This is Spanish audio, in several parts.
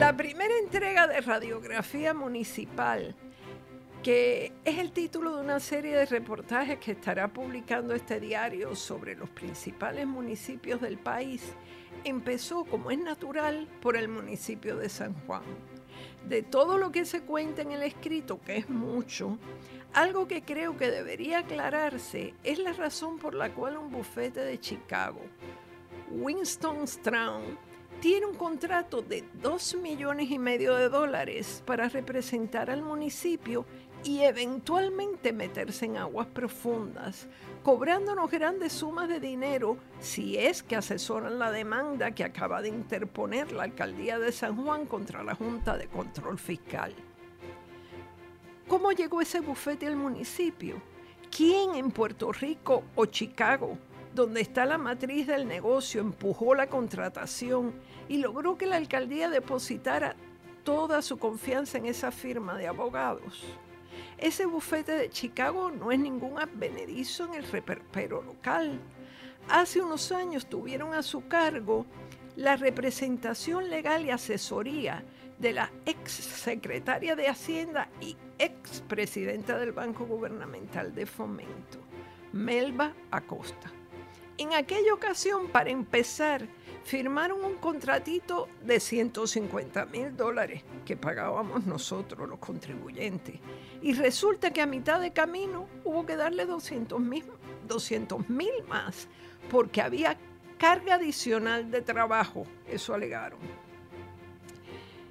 La primera entrega de Radiografía Municipal, que es el título de una serie de reportajes que estará publicando este diario sobre los principales municipios del país, empezó, como es natural, por el municipio de San Juan. De todo lo que se cuenta en el escrito, que es mucho, algo que creo que debería aclararse es la razón por la cual un bufete de Chicago, Winston Strawn, tiene un contrato de 2 millones y medio de dólares para representar al municipio y eventualmente meterse en aguas profundas, cobrándonos grandes sumas de dinero si es que asesoran la demanda que acaba de interponer la alcaldía de San Juan contra la Junta de Control Fiscal. ¿Cómo llegó ese bufete al municipio? ¿Quién en Puerto Rico o Chicago, donde está la matriz del negocio, empujó la contratación y logró que la alcaldía depositara toda su confianza en esa firma de abogados? Ese bufete de Chicago no es ningún advenedizo en el reperpero local. Hace unos años tuvieron a su cargo la representación legal y asesoría de la ex secretaria de Hacienda y ex presidenta del Banco Gubernamental de Fomento, Melba Acosta. En aquella ocasión, para empezar, firmaron un contratito de 150 mil dólares que pagábamos nosotros, los contribuyentes. Y resulta que a mitad de camino hubo que darle 200 mil 200, más porque había carga adicional de trabajo, eso alegaron.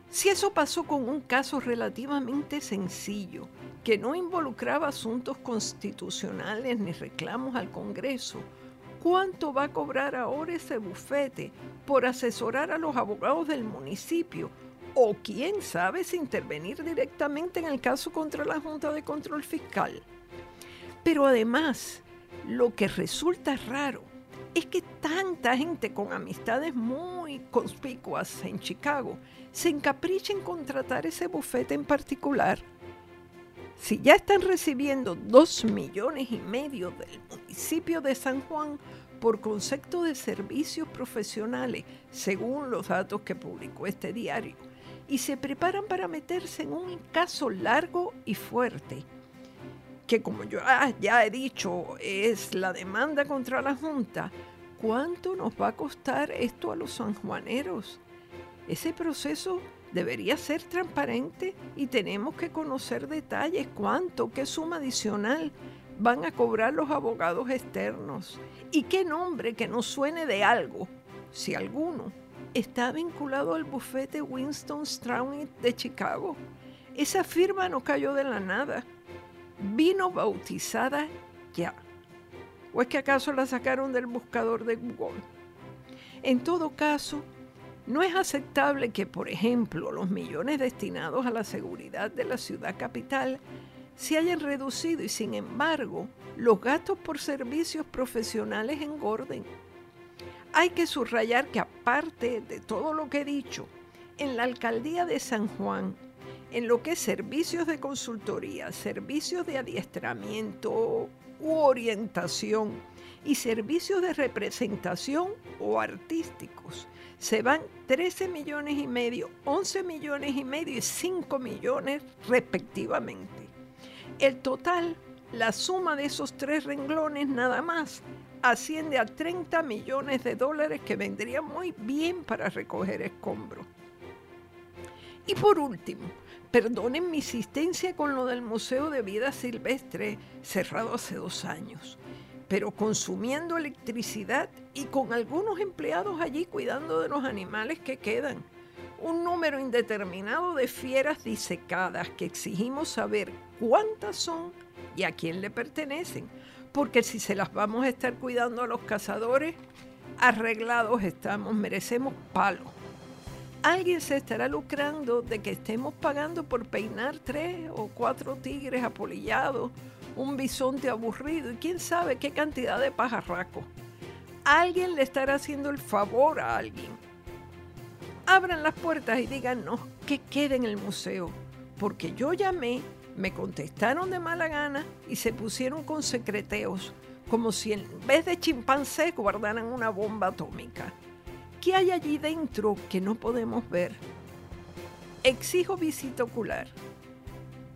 Si eso pasó con un caso relativamente sencillo, que no involucraba asuntos constitucionales ni reclamos al Congreso, ¿Cuánto va a cobrar ahora ese bufete por asesorar a los abogados del municipio? O quién sabe si intervenir directamente en el caso contra la Junta de Control Fiscal. Pero además, lo que resulta raro es que tanta gente con amistades muy conspicuas en Chicago se encapricha en contratar ese bufete en particular si ya están recibiendo dos millones y medio del municipio de San Juan por concepto de servicios profesionales, según los datos que publicó este diario, y se preparan para meterse en un caso largo y fuerte, que como yo ah, ya he dicho es la demanda contra la Junta, ¿cuánto nos va a costar esto a los sanjuaneros? Ese proceso debería ser transparente y tenemos que conocer detalles, cuánto, qué suma adicional van a cobrar los abogados externos y qué nombre que nos suene de algo, si alguno, está vinculado al bufete Winston Strawn de Chicago. Esa firma no cayó de la nada, vino bautizada ya. ¿O es que acaso la sacaron del buscador de Google? En todo caso, no es aceptable que, por ejemplo, los millones destinados a la seguridad de la ciudad capital se hayan reducido y, sin embargo, los gastos por servicios profesionales engorden. Hay que subrayar que aparte de todo lo que he dicho, en la alcaldía de San Juan, en lo que es servicios de consultoría, servicios de adiestramiento orientación y servicios de representación o artísticos, se van 13 millones y medio, 11 millones y medio y 5 millones respectivamente. El total, la suma de esos tres renglones nada más, asciende a 30 millones de dólares que vendrían muy bien para recoger escombros. Y por último, perdonen mi insistencia con lo del Museo de Vida Silvestre cerrado hace dos años pero consumiendo electricidad y con algunos empleados allí cuidando de los animales que quedan. Un número indeterminado de fieras disecadas que exigimos saber cuántas son y a quién le pertenecen, porque si se las vamos a estar cuidando a los cazadores, arreglados estamos, merecemos palo. Alguien se estará lucrando de que estemos pagando por peinar tres o cuatro tigres apolillados un bisonte aburrido y quién sabe qué cantidad de pajarracos. Alguien le estará haciendo el favor a alguien. Abran las puertas y díganos que quede en el museo, porque yo llamé, me contestaron de mala gana y se pusieron con secreteos, como si en vez de chimpancés guardaran una bomba atómica. ¿Qué hay allí dentro que no podemos ver? Exijo visita ocular.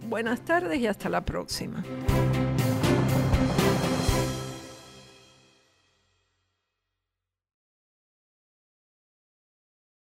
Buenas tardes y hasta la próxima.